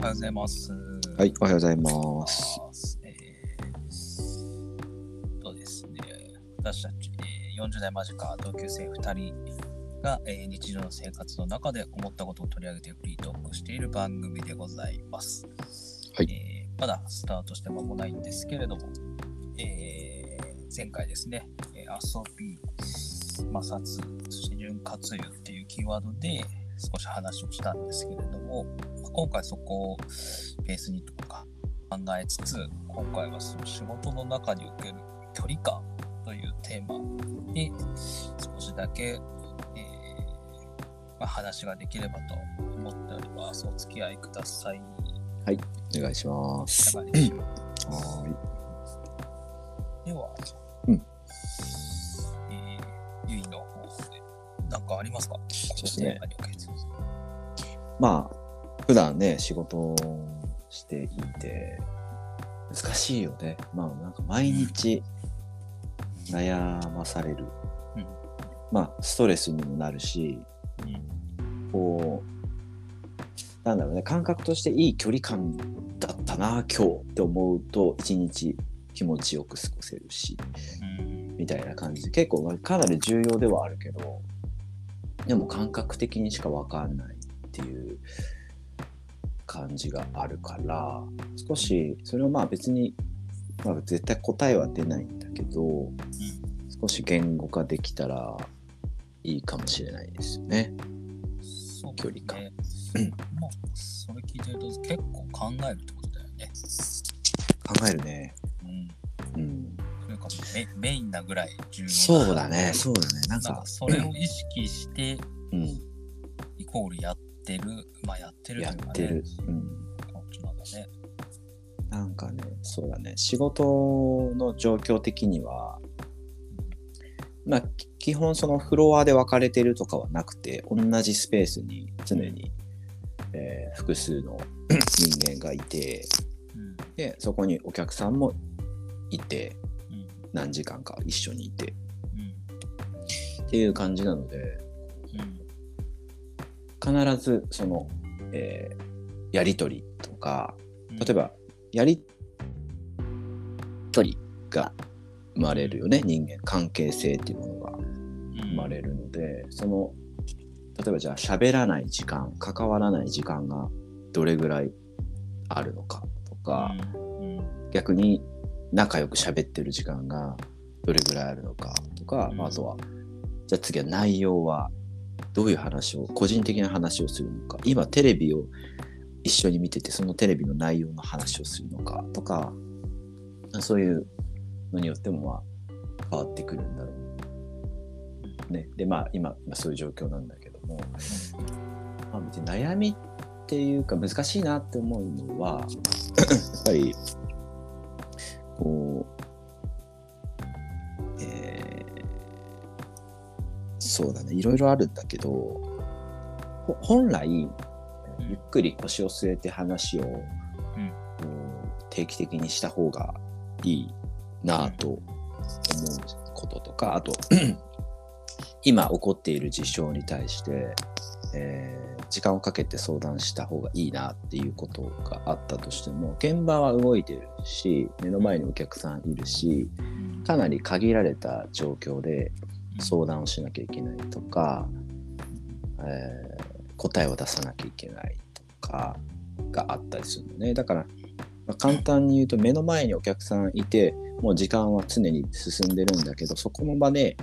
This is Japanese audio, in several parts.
はようございます。はい、おはようございます。えー、とですね、私たち、えー40代間近同級生2人が、えー日常の生活の中で思ったことを取り上げてフリートークしている番組でございます。はいえーまだスタートして間もないんですけれども、えー前回ですね、えー遊び、摩擦、そして潤滑油っていうキーワードで少し話をしたんですけれども、まあ今回そこをベースにとか考えつつ、今回はその仕事の中における距離感というテーマに少しだけ、えーまあ、話ができればと思っております。お付き合いください。お願いしまいす。では、うんえー、ゆいの方で何かありますか？そうですねまあ、普段ね、仕事をしていて、難しいよね。まあ、なんか毎日悩まされる。うんまあ、ストレスにもなるし、うんこう、なんだろうね、感覚としていい距離感だったな、今日って思うと、一日気持ちよく過ごせるし、うんみたいな感じで結構まあかなり重要ではあるけどでも感覚的にしか分かんないっていう感じがあるから少しそれをまあ別に、まあ、絶対答えは出ないんだけど少し言語化できたらいいかもしれないですよね。そう距離感ね。まあ、それ聞いてると結構考えるってことだよね。考えるね。うん。うん、それかメメインなぐらい重要なそうだねそうだねなんなんかかそれを意識してうん、イコールやってる、まあやってるやというかねってる。うんこっちなんだね。なんかね、そうだね、仕事の状況的には、まあ、き基本そのフロアで分かれてるとかはなくて、同じスペースに常に、えー複数の人間がいて、うん。で、そこにお客さんもいて、うん。何時間か一緒にいてうん。っていう感じなので、うん。必ずその、えーやりとりとか、うん。例えば、やりとりが生まれるよね、人間関係性っていうものが生まれるので、その例えばじゃあ喋らない時間関わらない時間がどれぐらいあるのかとか。逆に仲良く喋ってる時間がどれぐらいあるのかとか、うん。まああとはじゃあ次は内容はどういう話を個人的な話をするのか今テレビを一緒に見ててそのテレビの内容の話をするのかとかそういうのによってもまあ変わってくるんだろうね。でまあ今今そういう状況なんだけども、まあ、別に悩みっていうか難しいなって思うのはやっぱりこう、そうだね。いろいろあるんだけどほ本来ゆっくり腰を据えて話を、うん。定期的にした方がいいなぁと思うこととかあと 今起こっている事象に対して、えー時間をかけて相談した方がいいなっていうことがあったとしても現場は動いてるし目の前にお客さんいるしうん。かなり限られた状況で相談をしなきゃいけないとか、えー答えを出さなきゃいけないとかがあったりするのね。だから、まあ簡単に言うと目の前にお客さんいてもう時間は常に進んでるんだけどそこの場で、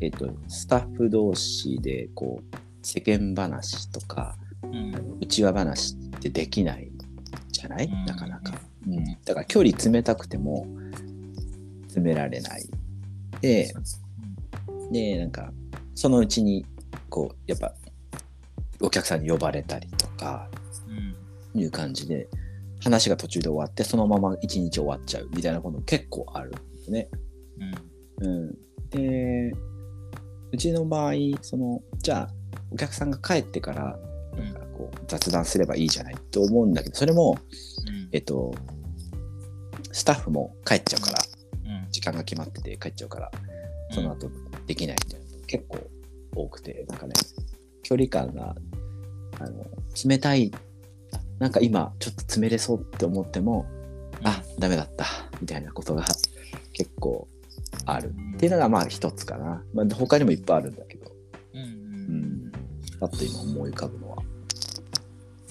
えっとスタッフ同士でこう世間話とかうん。内輪話ってできないじゃない？うん。なかなか、うん、だから距離詰めたくても詰められない。ででなんかそのうちにこうやっぱお客さんに呼ばれたりとかうん。いう感じで話が途中で終わってそのまま一日終わっちゃうみたいなことも結構あるんですね。うん。うん、でうちの場合そのじゃあお客さんが帰ってからなんかこう雑談すればいいじゃないと思うんだけどそれもうん。えっとスタッフも帰っちゃうからうん。時間が決まってて帰っちゃうからその後できないみたいなの結構多くてなんかね距離感があの冷たいなんか今ちょっと詰めれそうって思っても、あダメだったみたいなことが結構ある。っていうのがまあ一つかな、まあ、他にもいっぱいあるんだけど、うんうんうん、パッと今思い浮かぶのは、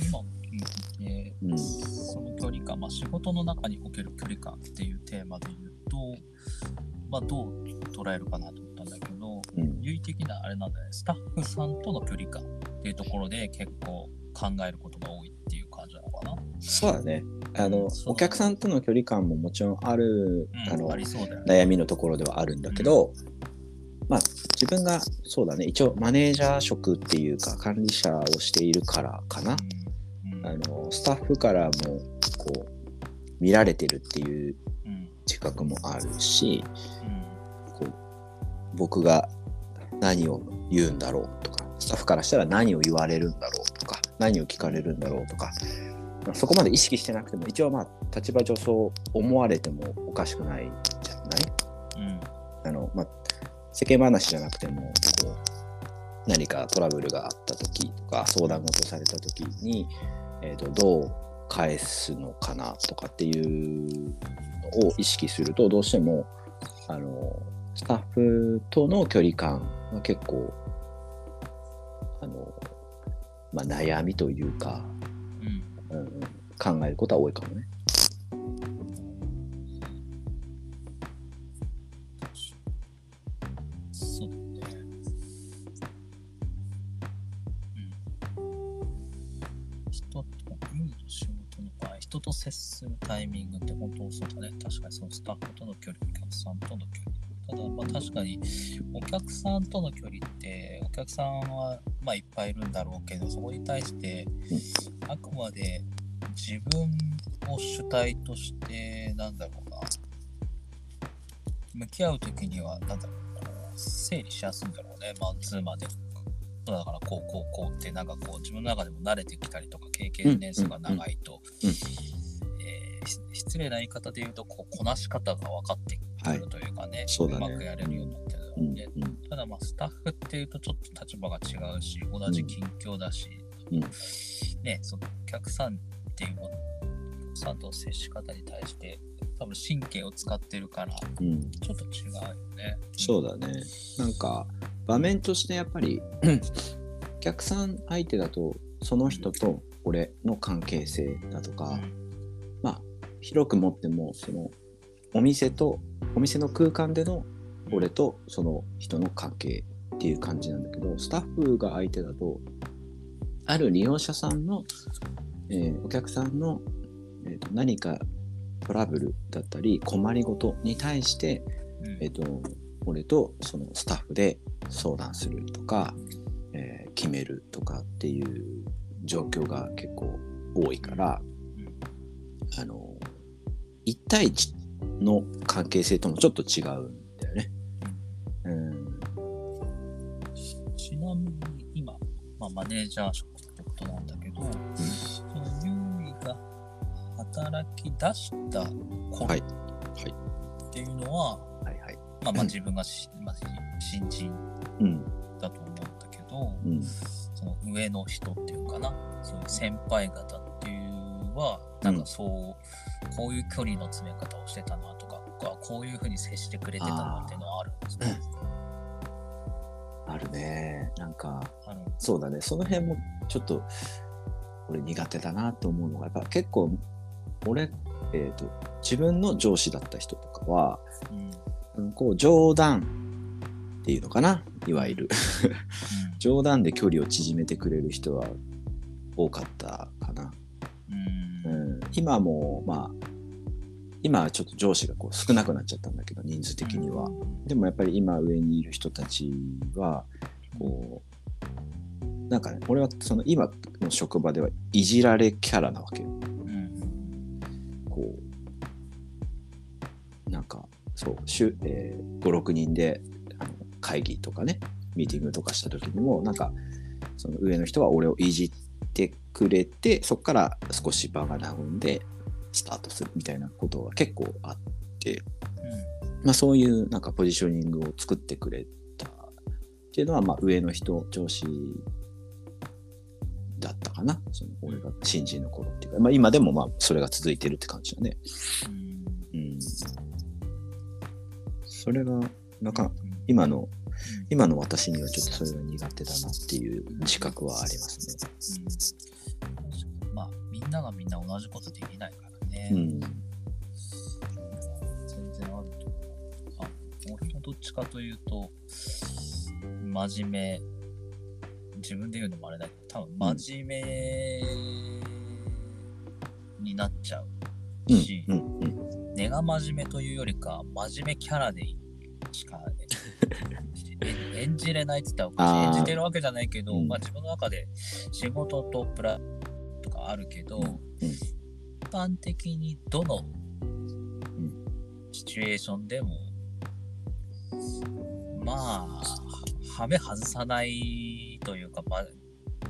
今聞いてて、うん、その距離感、まあ、仕事の中における距離感っていうテーマで言うと、まあ、どう捉えるかなと的なあれなんだね、スタッフさんとの距離感っていうところで結構考えることが多いっていう感じなのかな？そうだね。あのお客さんとの距離感ももちろんある、あうん、の。悩みのところではあるんだけど、まあ自分がそうだね。一応マネージャー職っていうか管理者をしているからかな、うんうん。あのスタッフからもこう見られてるっていううん。自覚もあるしうん。こう僕が何を言うんだろうとかスタッフからしたら何を言われるんだろうとか何を聞かれるんだろうとか、まあそこまで意識してなくても一応まあ立場上そう思われてもおかしくないじゃない？うん。あの、まあ、世間話じゃなくてもこう何かトラブルがあった時とか相談事された時に、えー、とどう返すのかなとかっていうのを意識するとどうしてもあのスタッフとの距離感は結構あの、まあ、悩みというか、うんうん、考えることは多いかもね。そうね。うん。人と、今の仕事の場合、人と接するタイミングって本当そうだね。確かにそのスタッフとの距離、お客さんとの距離。ただ、まあ確かに、お客さんとの距離って、お客さんは、まあいっぱいいるんだろうけど、そこに対して、あくまで自分を主体として、なんだろうな、向き合うときには、なんだろう、こう整理しやすいんだろうね、マンツーマンで。だから、こう、こう、こうって、なんかこう、自分の中でも慣れてきたりとか、経験年数が長いと、うん。うん。え失礼な言い方で言うと、こう、こなし方が分かってくるというかね、そうだね。まくやれるようになってるうんので、ただまあスタッフっていうとちょっと立場が違うし同じ近況だし、うん。ねそのお客さんっていうものお客さんとの接し方に対して多分神経を使ってるからうん。うんちょっと違うよね。そうだね。なんか場面としてやっぱりお客さん相手だとその人と俺の関係性だとか、まあ広く持ってもそのお店とお店の空間での俺とその人の関係っていう感じなんだけどスタッフが相手だとある利用者さんの、えーお客さんの、えーと何かトラブルだったり困りごとに対してうん。えっ、と、俺とそのスタッフで相談するとか、えー決めるとかっていう状況が結構多いから、あの、1対1の関係性ともちょっと違うんだよね。うん。ちなみに今、まあ、マネージャー職ってことなんだけど、その優位が働き出した頃はいっていうのは、はいはい。まあまあ自分がし、まあ、新人うん。だと思うんだけど、うん。その上の人っていうかな、そういう先輩方っていうは、なんかそう、こういう距離の詰め方をしてたなとか、こういうふうに接してくれてたなっていうのはあるんですね。あるね。なんか、そうだね。その辺もちょっと俺苦手だなと思うのが、やっぱ結構俺、えっ、と、自分の上司だった人とかは、うん。うんこう冗談っていうのかな？いわゆる。冗談で距離を縮めてくれる人は多かった今もまあ今はちょっと上司がこう少なくなっちゃったんだけど人数的には。でもやっぱり今上にいる人たちはこうなんかね俺はその今の職場ではいじられキャラなわけよ。うん。こうなんかそう週、えー、56人であの会議とかねミーティングとかした時にもなんかその上の人は俺をいじってくれてそこから少し場が和んでスタートするみたいなことが結構あって、まあ、そういうなんかポジショニングを作ってくれたっていうのはまあ上の人上司だったかかな。その俺が新人の頃っていうか、まあ、今でもまあそれが続いてるって感じだね。うん。うん、それがなんかうん。今の今の私にはちょっとそれが苦手だなっていう自覚はありますね。ながみんな同じことできないからね。うん。全然あると思う。あ俺もどっちかというと、真面目、自分で言うのもあれだけど、多分真面目になっちゃううん。し、うん。うん。根が真面目というよりか、真面目キャラでしかえ 演じれないって言ったら演じてるわけじゃないけど、うん。まあ自分の中で仕事とプラあるけど、うん一般的にどのシチュエーションでも、まあ、はめ外さないというか、まあ、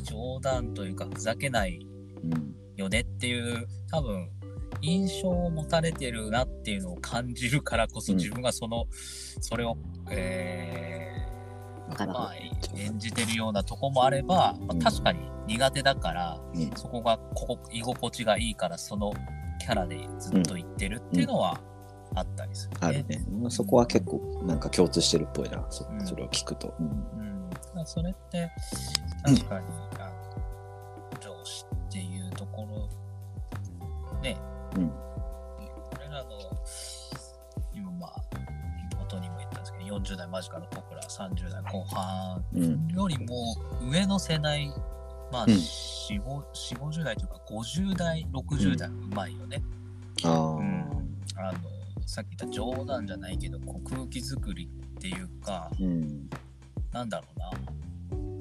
冗談というか、ふざけないうんよねっていう、多分、印象を持たれてるなっていうのを感じるからこそ、うん。自分がその、それを、えー、まあ、演じてるようなとこもあれば、まあうん。確かに苦手だから、うん。そこがここ居心地がいいから、そのキャラでずっと言ってるっていうのはあったりするね。あるね。まあそこは結構なんか共通してるっぽいな、それを聞くと。うん。うん、それって確かに、あの上司っていうところね、うん。俺らの今まあ元にも言ったんですけど40代間近の僕ら30代後半うん。よりも上の世代まあうん。4 5 4 50代というか50代60代うまいよね、ああ、うん。あのさっき言った冗談じゃないけどこう空気作りっていうかうん。なんだろうな。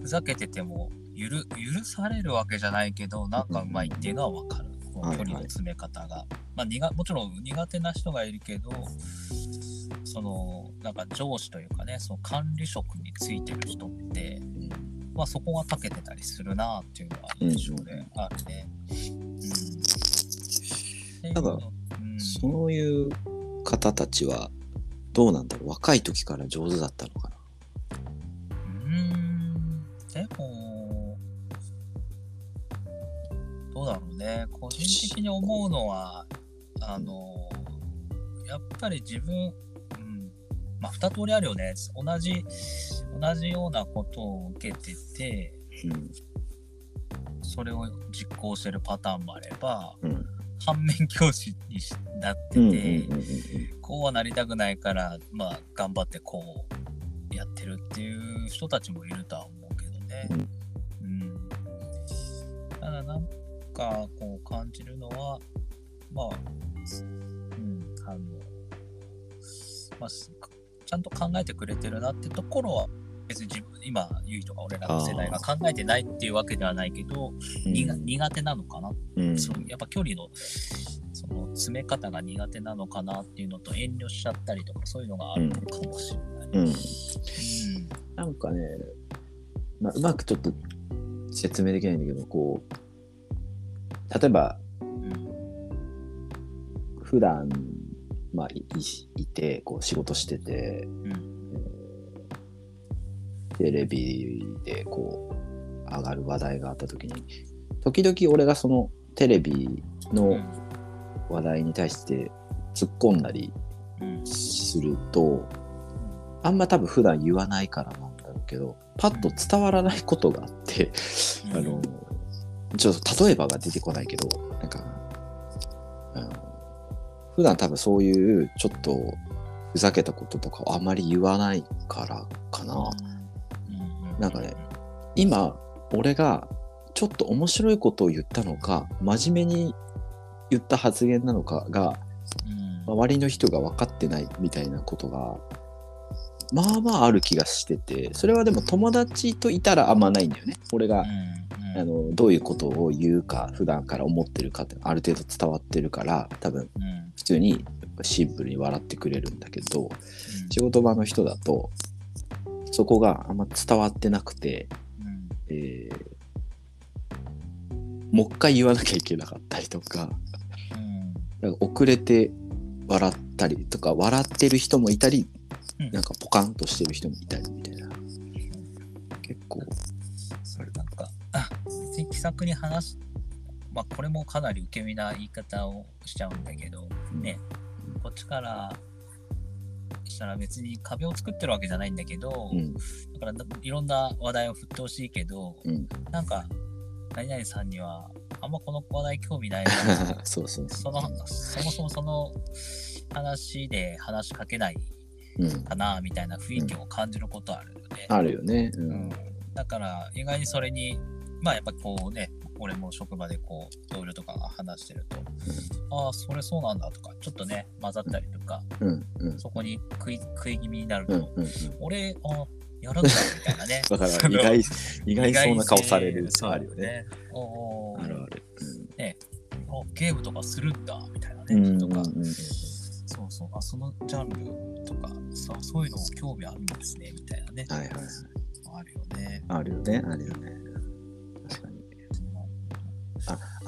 ふざけてても許許されるわけじゃないけどなんかうまいっていうのはわかる、この距離の詰め方が、まあ苦もちろん苦手な人がいるけどそのなんか上司というかねその管理職についてる人って、まあ、そこが長けてたりするなっていうのは印象であるね。うん。なんかうん、そういう方たちはどうなんだろう？若い時から上手だったのかな？うーんでも、どうだろうね。個人的に思うのは、あの、やっぱり自分、うん、まあ、二通りあるよね。同じ、同じようなことを受けてて、うんそれを実行してるパターンもあれば、うん反面教師になってて、うんうんうんうんこうはなりたくないから、まあ、頑張ってこうやってるっていう人たちもいるとは思うけどね。うん。ただ、なんか、こう感じるのは、まあ、うん、あの、まあ、すちゃんと考えてくれてるなってところは、別に自分、今、ゆいとか俺らの世代が考えてないっていうわけではないけど、にが苦手なのかなう。ん。そのやっぱ距離のその詰め方が苦手なのかなっていうのと遠慮しちゃったりとかそういうのがあるのかもしれない。うん。うん。なんかね、まあ、うまくちょっと説明できないんだけどこう例えばうん。普段まあいいいてこう仕事してて。うん。テレビでこう上がる話題があった時に時々俺がそのテレビの話題に対して突っ込んだりうん。するとあんま多分普段言わないからなんだろうけどパッと伝わらないことがあって、うん。あのちょっと例えばが出てこないけどなんか、うん、普段多分そういうちょっとふざけたこととかをあまり言わないからかな。うん。なんかね今俺がちょっと面白いことを言ったのか真面目に言った発言なのかがうん。周りの人が分かってないみたいなことがまあまあある気がしててそれはでも友達といたらあんまないんだよね。俺が、うんあのどういうことを言うか普段から思ってるかってある程度伝わってるから多分うん。普通にシンプルに笑ってくれるんだけど仕事場の人だとそこがあんま伝わってなくて、うん。えーもう一回言わなきゃいけなかったりとかうんか遅れて笑ったりとか笑ってる人もいたりうん。なんかポカンとしてる人もいたりみたいな。結構気さくに話す、まあ、これもかなり受け身な言い方をしちゃうんだけど、ね、こっちからしたら別に壁を作ってるわけじゃないんだけど、うん。だからいろんな話題を振ってほしいけど、うん。なんか、何々さんにはあんまこの話題興味ないな そうそうそその、そもそもその話で話しかけないう。うん。かなみたいな雰囲気を感じることあるよね。あるよね。ううんん。だから意外にそれに、まあやっぱこうね、俺も職場でこう同僚とかが話してると、ああ、それそうなんだとか、ちょっとね、混ざったりとか、うん。うん。そこに食い食い気味になると、うん。うん。俺、あやるんだみたいなね。だから意外、意外そうな顔されるあるよね。。おーあるある。あゲームとかするんだみたいなね。うん。とか、うんうんそうそう、あ、そのジャンルとか、さそういうの興味あるんですね、みたいなね。はいはいはい。あるよね。あるよね。あるよね。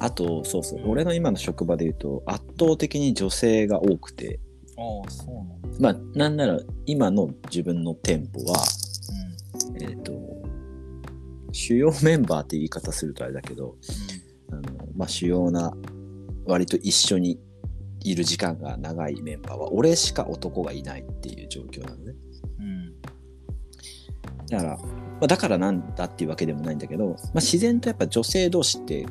あと、そうそう。俺の今の職場で言うと、圧倒的に女性が多くて、ああ、そうなんだ。まあ、なんなら今の自分の店舗は、うん。えっ、と、主要メンバーって言い方するとあれだけど、あのまあ、主要な、割と一緒にいる時間が長いメンバーは、俺しか男がいないっていう状況なのね。うん。うん。だから、まあ、だからなんだっていうわけでもないんだけど、まあ、自然とやっぱ女性同士って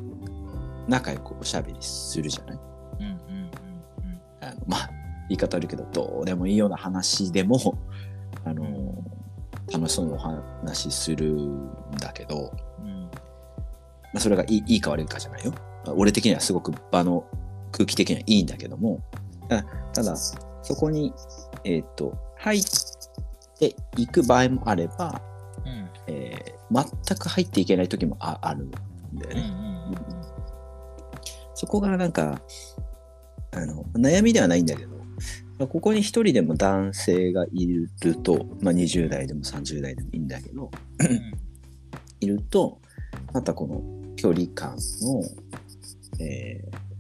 仲良くおしゃべりするじゃない？うん。うん。うん。あのまあ言い方あるけどどうでもいいような話でもあの、うん楽しそうにお話しするんだけど、うん。うん。まあ、それがいいいいか悪いかじゃないよ。まあ俺的にはすごく場の空気的にはいいんだけどもたただそこに、えっと入っていく場合もあれば、うん。えー全く入っていけない時もああるんだようん。うね。ん。そこがなんかあの悩みではないんだけど、まあここに一人でも男性がいると、まあ、20代でも30代でもいいんだけどうん。いるとまたこの距離感の、えー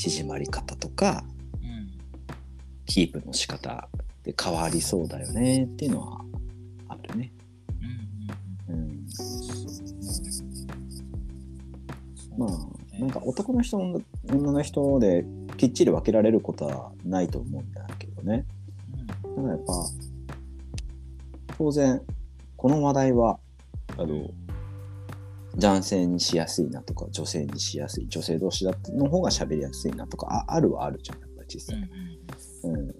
縮まり方とかうん。キープの仕方で変わりそうだよねっていうのはあるね。うん、まあなんか男の人女の人できっちり分けられることはないと思うんだけどね。ただやっぱ当然この話題はあの男性にしやすいなとか女性にしやすい女性同士だの方が喋りやすいなとかああるはあるじゃんやっぱり実うん。う際。ん。うん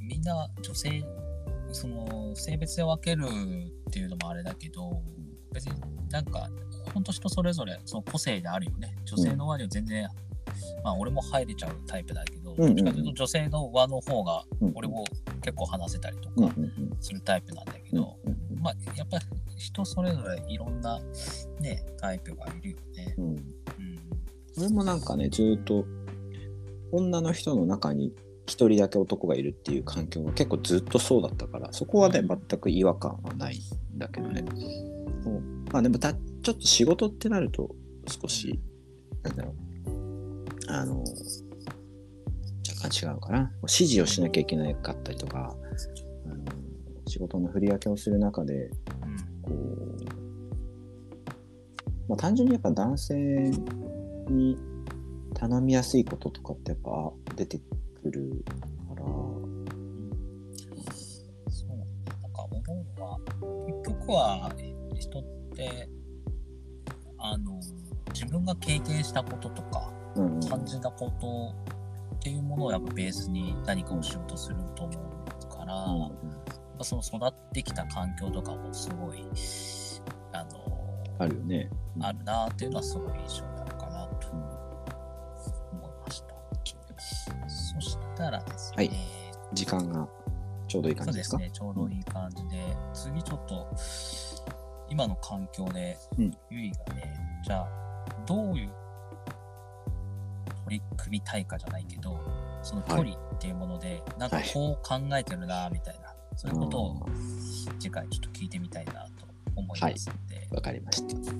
みんな女性その性別で分けるっていうのもあれだけど別になんか本当人それぞれその個性であるよね。女性の輪には全然、まあ俺も入れちゃうタイプだけど、うんうんうん。どっちかというと女性の輪の方がうん俺も結構話せたりとかうんうんうん。するタイプなんだけうんど、まあやっぱり人それぞれいろんなねタイプがいるよね。うん。うん。うん俺もなんかねずっと女の人の中に一人だけ男がいるっていう環境が結構ずっとそうだったからそこはね全く違和感はないんだけどね。そうまあでもたちょっと仕事ってなると少しなんだろう。あの若干違うかな。指示をしなきゃいけなかったりとかあの仕事の振り分けをする中でうん。こう、まあ、単純にやっぱ男性に頼みやすいこととかってやっぱ出てくるから、そうね、なんか思うのは、結局は人って、あの、自分が経験したこととか、うんうん。感じたことっていうものをやっぱベースに何かをしようとすると思うから、うんやっぱその育ってきた環境とかもすごい、あの、あるよね。うん。あるなっていうのはすごい印象になるかなとうん。思いました。そしたらですね、はい。時間がちょうどいい感じでか？そうですすね、ちょうどいい感じで、次ちょっと、今の環境でうん、ゆいがね、じゃあ、どういう取り組みたいかじゃないけど、その距離っていうもので、なんかはいこう考えてるな、みたいな、そういうことを次回ちょっと聞いてみたいなと思いますので、わかりました。じ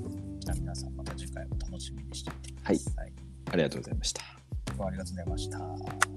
ゃあ皆さんまた次回も楽しみにしていてください。ありがとうございました。今日はありがとうございました。